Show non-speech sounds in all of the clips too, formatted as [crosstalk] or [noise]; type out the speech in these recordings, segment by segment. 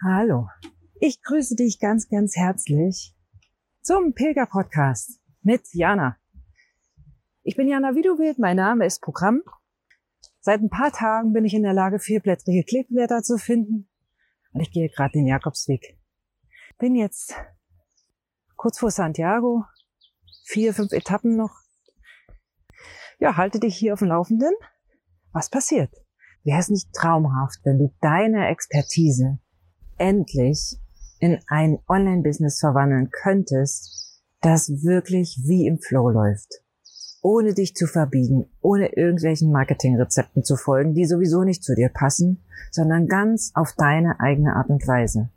Hallo. Ich grüße dich ganz, ganz herzlich zum Pilger-Podcast mit Jana. Ich bin Jana Widowild, mein Name ist Programm. Seit ein paar Tagen bin ich in der Lage, vierblättrige Kleeblätter zu finden und ich gehe gerade den Jakobsweg. Bin jetzt kurz vor Santiago, vier, fünf Etappen noch. Ja, halte dich hier auf dem Laufenden. Was passiert? Wäre es nicht traumhaft, wenn du deine Expertise endlich in ein Online-Business verwandeln könntest, das wirklich wie im Flow läuft. Ohne dich zu verbiegen, ohne irgendwelchen Marketingrezepten zu folgen, die sowieso nicht zu dir passen, sondern ganz auf deine eigene Art und Weise.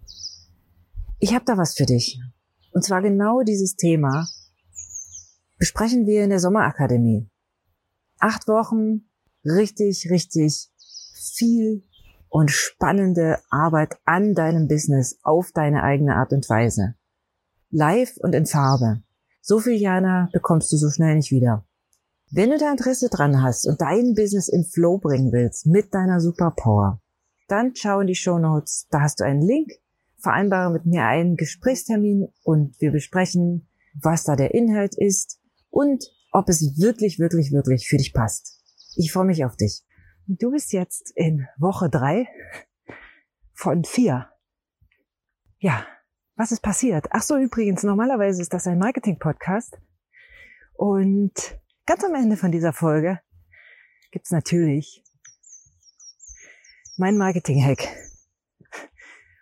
Ich habe da was für dich. Und zwar genau dieses Thema besprechen wir in der Sommerakademie. Acht Wochen, richtig, richtig viel und spannende Arbeit an deinem Business auf deine eigene Art und Weise. Live und in Farbe. So viel Jana bekommst du so schnell nicht wieder. Wenn du da Interesse dran hast und dein Business in Flow bringen willst mit deiner Superpower, dann schau in die Show Notes. Da hast du einen Link. Vereinbare mit mir einen Gesprächstermin und wir besprechen, was da der Inhalt ist und ob es wirklich, wirklich, wirklich für dich passt. Ich freue mich auf dich. Du bist jetzt in Woche drei von vier. Ja, was ist passiert? Ach so, übrigens, normalerweise ist das ein Marketing-Podcast. Und ganz am Ende von dieser Folge gibt's natürlich mein Marketing-Hack.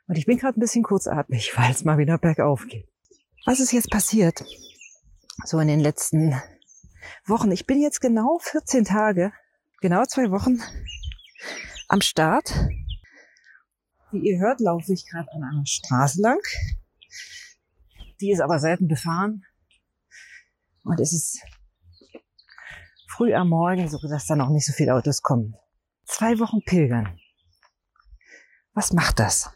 Und ich bin gerade ein bisschen kurzatmig, weil es mal wieder bergauf geht. Was ist jetzt passiert? So in den letzten Wochen. Ich bin jetzt genau 14 Tage genau zwei Wochen am Start. Wie ihr hört, laufe ich gerade an einer Straße lang. Die ist aber selten befahren. Und es ist früh am Morgen, so dass da noch nicht so viele Autos kommen. Zwei Wochen pilgern. Was macht das?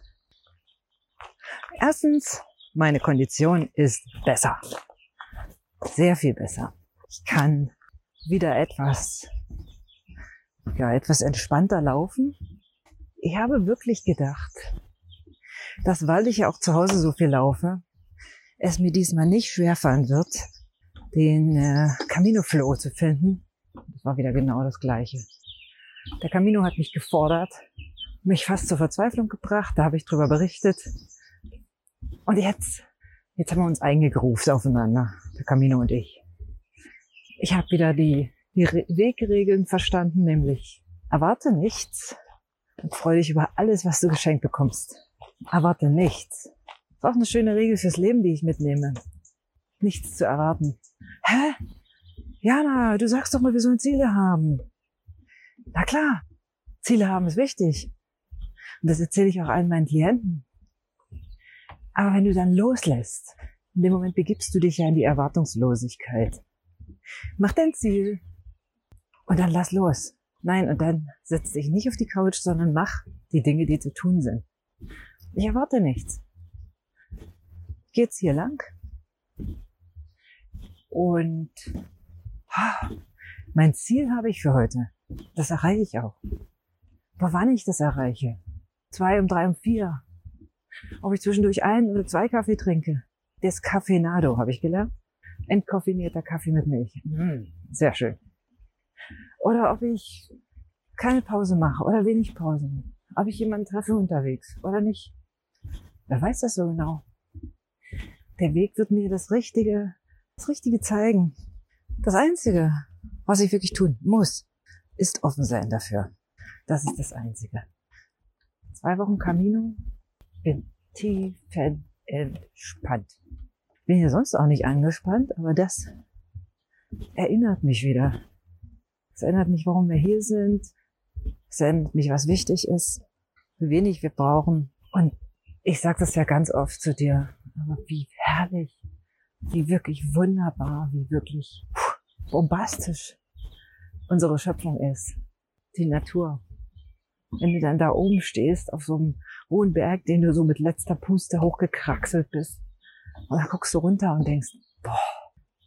Erstens, meine Kondition ist besser. Sehr viel besser. Ich kann wieder etwas ja, etwas entspannter laufen. Ich habe wirklich gedacht, dass weil ich ja auch zu Hause so viel laufe, es mir diesmal nicht schwerfallen wird, den äh, Camino Flow zu finden. Das war wieder genau das Gleiche. Der Camino hat mich gefordert, mich fast zur Verzweiflung gebracht, da habe ich drüber berichtet. Und jetzt, jetzt haben wir uns eingegruft aufeinander, der Camino und ich. Ich habe wieder die die Re Wegregeln verstanden, nämlich erwarte nichts und freue dich über alles, was du geschenkt bekommst. Erwarte nichts. Das ist auch eine schöne Regel fürs Leben, die ich mitnehme. Nichts zu erwarten. Hä? Jana, du sagst doch mal, wir sollen Ziele haben. Na klar, Ziele haben ist wichtig. Und das erzähle ich auch allen meinen Klienten. Aber wenn du dann loslässt, in dem Moment begibst du dich ja in die Erwartungslosigkeit. Mach dein Ziel, und dann lass los. Nein, und dann setz dich nicht auf die Couch, sondern mach die Dinge, die zu tun sind. Ich erwarte nichts. Geht's hier lang? Und mein Ziel habe ich für heute. Das erreiche ich auch. Aber wann ich das erreiche? Zwei um drei um vier. Ob ich zwischendurch ein oder zwei Kaffee trinke. Descafeinado habe ich gelernt. Entkoffinierter Kaffee mit Milch. Mm, sehr schön. Oder ob ich keine Pause mache oder wenig Pause. Ob ich jemanden treffe unterwegs oder nicht. Wer weiß das so genau? Der Weg wird mir das Richtige, das Richtige zeigen. Das Einzige, was ich wirklich tun muss, ist offen sein dafür. Das ist das Einzige. Zwei Wochen Camino, bin tiefen entspannt. Bin hier sonst auch nicht angespannt, aber das erinnert mich wieder es erinnert mich, warum wir hier sind. Es erinnert mich, was wichtig ist, wie wenig wir brauchen. Und ich sage das ja ganz oft zu dir, aber wie herrlich, wie wirklich wunderbar, wie wirklich bombastisch unsere Schöpfung ist. Die Natur. Wenn du dann da oben stehst, auf so einem hohen Berg, den du so mit letzter Puste hochgekraxelt bist, und dann guckst du runter und denkst, boah,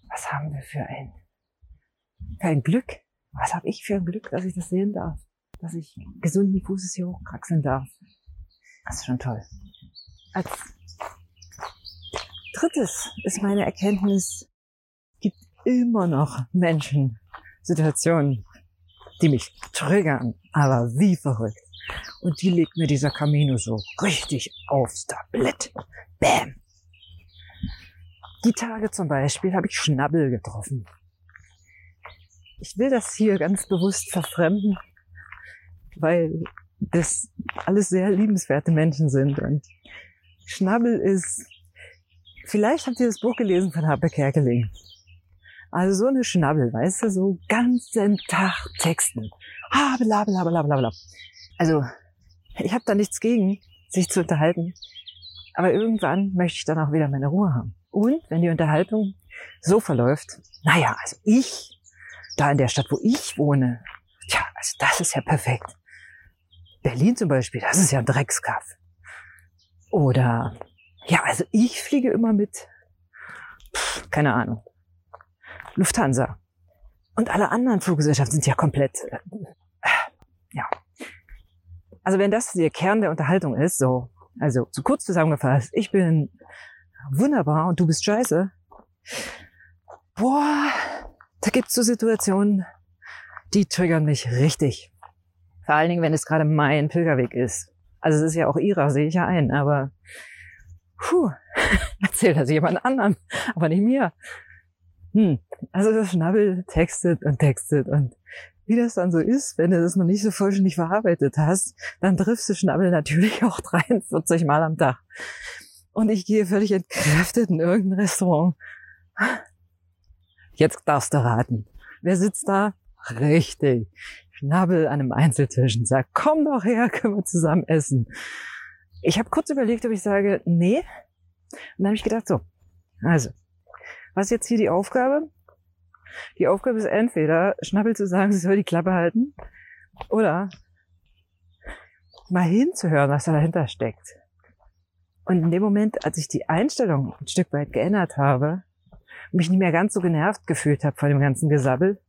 was haben wir für ein, für ein Glück, was habe ich für ein Glück, dass ich das sehen darf, dass ich gesunden Fußes hier hochkraxeln darf. Das ist schon toll. als drittes ist meine Erkenntnis, gibt immer noch Menschen, Situationen, die mich triggern, aber wie verrückt. Und die legt mir dieser Camino so richtig aufs Tablett. Bam. Die Tage zum Beispiel habe ich Schnabbel getroffen. Ich will das hier ganz bewusst verfremden, weil das alles sehr liebenswerte Menschen sind. Und Schnabbel ist, vielleicht habt ihr das Buch gelesen von Harpe Kerkeling. Also so eine Schnabbel, weißt du, so ganzen Tag Texten. Ah, bla, bla. Also, ich habe da nichts gegen, sich zu unterhalten. Aber irgendwann möchte ich dann auch wieder meine Ruhe haben. Und wenn die Unterhaltung so verläuft, naja, also ich, da in der Stadt, wo ich wohne, tja, also das ist ja perfekt. Berlin zum Beispiel, das ist ja ein Dreckskaff. Oder, ja, also ich fliege immer mit, pff, keine Ahnung, Lufthansa. Und alle anderen Fluggesellschaften sind ja komplett, äh, ja. Also wenn das der Kern der Unterhaltung ist, so, also zu kurz zusammengefasst, ich bin wunderbar und du bist scheiße. Boah, da gibt's so Situationen, die triggern mich richtig. Vor allen Dingen, wenn es gerade mein Pilgerweg ist. Also es ist ja auch ihrer, sehe ich ja ein, aber puh, [laughs] erzählt das jemand anderem, aber nicht mir. Hm, also das Schnabbel textet und textet und wie das dann so ist, wenn du das noch nicht so vollständig verarbeitet hast, dann triffst du Schnabbel natürlich [laughs] auch 43 Mal am Tag. Und ich gehe völlig entkräftet in irgendein Restaurant. Jetzt darfst du raten. Wer sitzt da? Richtig. Schnabbel an einem Einzeltisch und sagt, komm doch her, [laughs] können wir zusammen essen. Ich habe kurz überlegt, ob ich sage, nee. Und dann habe ich gedacht, so, also, was ist jetzt hier die Aufgabe? Die Aufgabe ist entweder, Schnabbel zu sagen, sie soll die Klappe halten, oder mal hinzuhören, was da dahinter steckt. Und in dem Moment, als ich die Einstellung ein Stück weit geändert habe, mich nicht mehr ganz so genervt gefühlt habe von dem ganzen Gesabbel,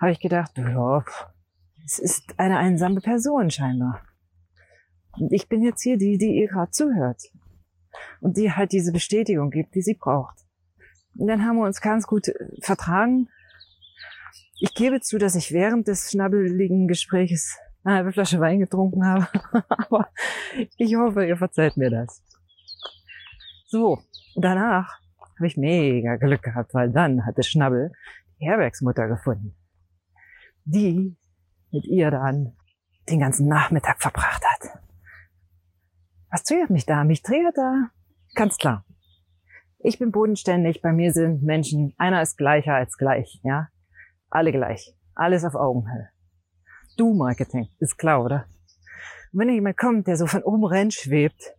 habe ich gedacht, ja, es ist eine einsame Person scheinbar. Und ich bin jetzt hier die, die ihr gerade zuhört. Und die halt diese Bestätigung gibt, die sie braucht. Und dann haben wir uns ganz gut vertragen. Ich gebe zu, dass ich während des schnabbeligen Gespräches eine halbe Flasche Wein getrunken habe. [laughs] Aber ich hoffe, ihr verzeiht mir das. So, danach habe ich mega Glück gehabt, weil dann hatte Schnabbel die Herbergsmutter gefunden, die mit ihr dann den ganzen Nachmittag verbracht hat. Was triggert mich da? Mich triggert da ganz klar. Ich bin bodenständig, bei mir sind Menschen, einer ist gleicher als gleich, ja? Alle gleich. Alles auf Augenhöhe. Du Marketing, ist klar, oder? Und wenn jemand kommt, der so von oben rein schwebt,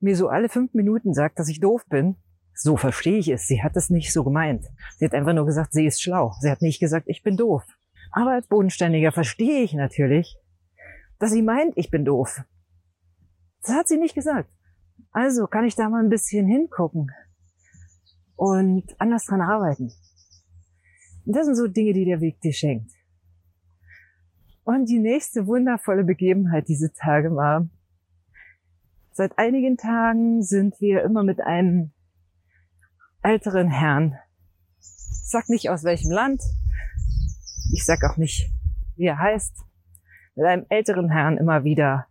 mir so alle fünf Minuten sagt, dass ich doof bin, so verstehe ich es. Sie hat es nicht so gemeint. Sie hat einfach nur gesagt, sie ist schlau. Sie hat nicht gesagt, ich bin doof. Aber als Bodenständiger verstehe ich natürlich, dass sie meint, ich bin doof. Das hat sie nicht gesagt. Also kann ich da mal ein bisschen hingucken und anders dran arbeiten. Und das sind so Dinge, die der Weg dir schenkt. Und die nächste wundervolle Begebenheit diese Tage war, Seit einigen Tagen sind wir immer mit einem älteren Herrn. Ich sag nicht aus welchem Land. Ich sag auch nicht, wie er heißt. Mit einem älteren Herrn immer wieder.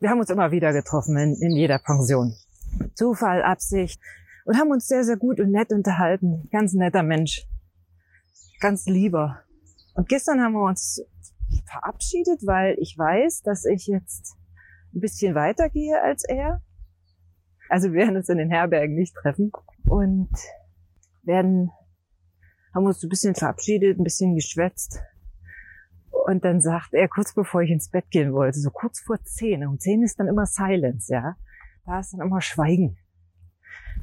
Wir haben uns immer wieder getroffen in, in jeder Pension. Zufall, Absicht. Und haben uns sehr, sehr gut und nett unterhalten. Ganz netter Mensch. Ganz lieber. Und gestern haben wir uns verabschiedet, weil ich weiß, dass ich jetzt ein bisschen weiter gehe als er. Also wir werden uns in den Herbergen nicht treffen und werden, haben uns ein bisschen verabschiedet, ein bisschen geschwätzt. Und dann sagt er, kurz bevor ich ins Bett gehen wollte, so kurz vor zehn, um zehn ist dann immer Silence, ja. Da ist dann immer Schweigen.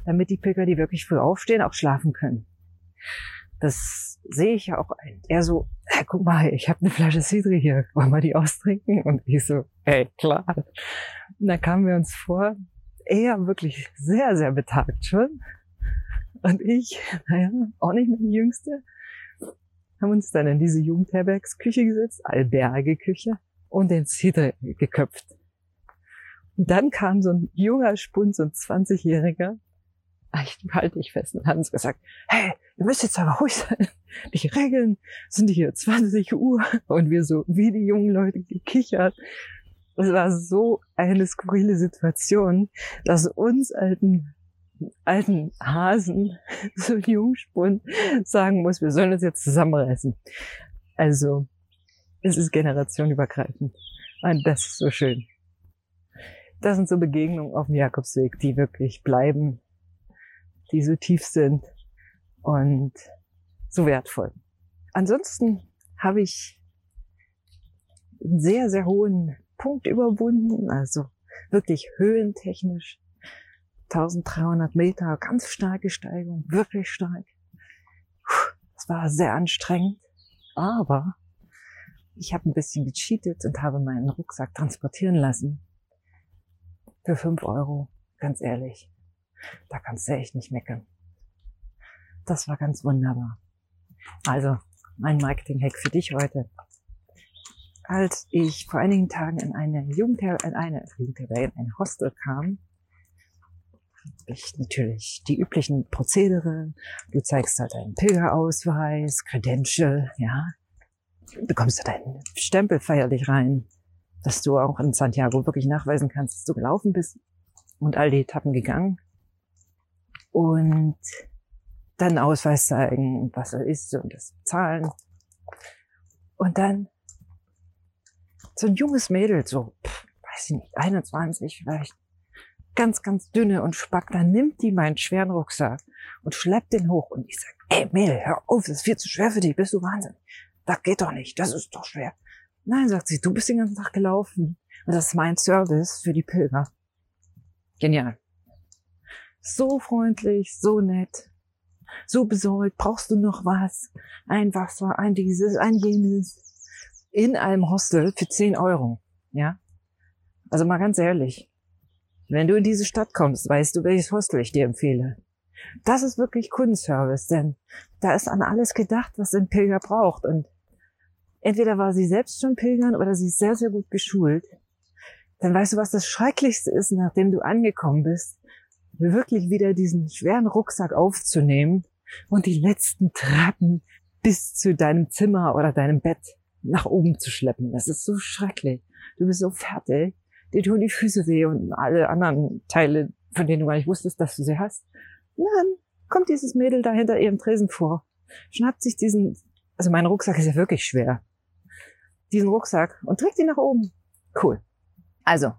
Damit die Pilger, die wirklich früh aufstehen, auch schlafen können. Das sehe ich ja auch ein. Er so, hey, guck mal, ich habe eine Flasche Cidri hier, wollen wir die austrinken? Und ich so, ey, klar. Und dann kamen wir uns vor, er wirklich sehr, sehr betagt schon. Und ich, [laughs] naja, auch nicht mehr die Jüngste, haben uns dann in diese Jugendherbergsküche gesetzt, Alberge-Küche, und den Cidre geköpft. Und dann kam so ein junger Spund, so ein 20-Jähriger. Ah, ich halte dich fest und hat uns gesagt, hey, ihr müsst jetzt aber ruhig sein. Die Regeln sind hier 20 Uhr. Und wir so, wie die jungen Leute gekichert. Es war so eine skurrile Situation, dass uns alten, alten Hasen, [laughs] so Jungspund, sagen muss, wir sollen uns jetzt zusammenreißen. Also, es ist generationenübergreifend. Und das ist so schön. Das sind so Begegnungen auf dem Jakobsweg, die wirklich bleiben, die so tief sind und so wertvoll. Ansonsten habe ich einen sehr, sehr hohen Punkt überwunden, also wirklich höhentechnisch. 1300 Meter, ganz starke Steigung, wirklich stark. Es war sehr anstrengend, aber ich habe ein bisschen gecheatet und habe meinen Rucksack transportieren lassen. Für fünf Euro, ganz ehrlich. Da kannst du echt nicht meckern. Das war ganz wunderbar. Also, mein Marketing-Hack für dich heute. Als ich vor einigen Tagen in eine Jugendher in eine Jugendherberge, in ein Hostel kam, ich natürlich die üblichen Prozedere. Du zeigst halt deinen Pilgerausweis, Credential, ja. Bekommst du deinen Stempel feierlich rein, dass du auch in Santiago wirklich nachweisen kannst, dass du gelaufen bist und all die Etappen gegangen. Und dann Ausweis zeigen, was er ist und das zahlen. Und dann so ein junges Mädel, so, weiß ich nicht, 21 vielleicht, ganz, ganz dünne und spack, dann nimmt die meinen schweren Rucksack und schleppt den hoch und ich sag, ey Mädel, hör auf, das ist viel zu schwer für dich, bist du Wahnsinn. Das geht doch nicht, das ist doch schwer. Nein, sagt sie, du bist den ganzen Tag gelaufen. Und das ist mein Service für die Pilger. Genial. So freundlich, so nett, so besorgt. Brauchst du noch was? Ein Wasser, ein dieses, ein jenes. In einem Hostel für 10 Euro. Ja? Also mal ganz ehrlich. Wenn du in diese Stadt kommst, weißt du, welches Hostel ich dir empfehle. Das ist wirklich Kundenservice, denn da ist an alles gedacht, was ein Pilger braucht. Und entweder war sie selbst schon Pilgern oder sie ist sehr, sehr gut geschult. Dann weißt du, was das Schrecklichste ist, nachdem du angekommen bist, wirklich wieder diesen schweren Rucksack aufzunehmen und die letzten Treppen bis zu deinem Zimmer oder deinem Bett nach oben zu schleppen. Das ist so schrecklich. Du bist so fertig dir tun die Füße weh und alle anderen Teile, von denen du gar nicht wusstest, dass du sie hast. Dann kommt dieses Mädel da hinter ihrem Tresen vor, schnappt sich diesen, also mein Rucksack ist ja wirklich schwer, diesen Rucksack und trägt ihn nach oben. Cool. Also,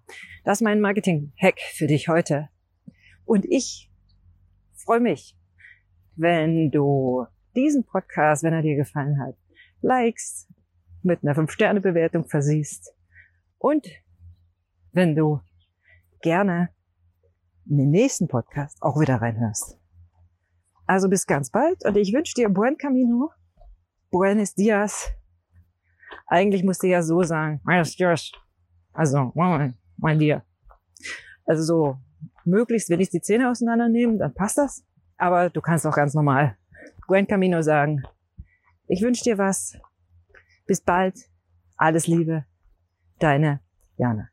das ist mein Marketing-Hack für dich heute. Und ich freue mich, wenn du diesen Podcast, wenn er dir gefallen hat, likest, mit einer 5-Sterne-Bewertung versiehst und wenn du gerne in den nächsten Podcast auch wieder reinhörst. Also bis ganz bald und ich wünsche dir buen camino, buenos dias. Eigentlich musste ich ja so sagen, buenos dias. Also, mein dir. Also so, möglichst, wenn ich die Zähne auseinandernehmen, dann passt das. Aber du kannst auch ganz normal buen camino sagen. Ich wünsche dir was. Bis bald. Alles Liebe. Deine Jana.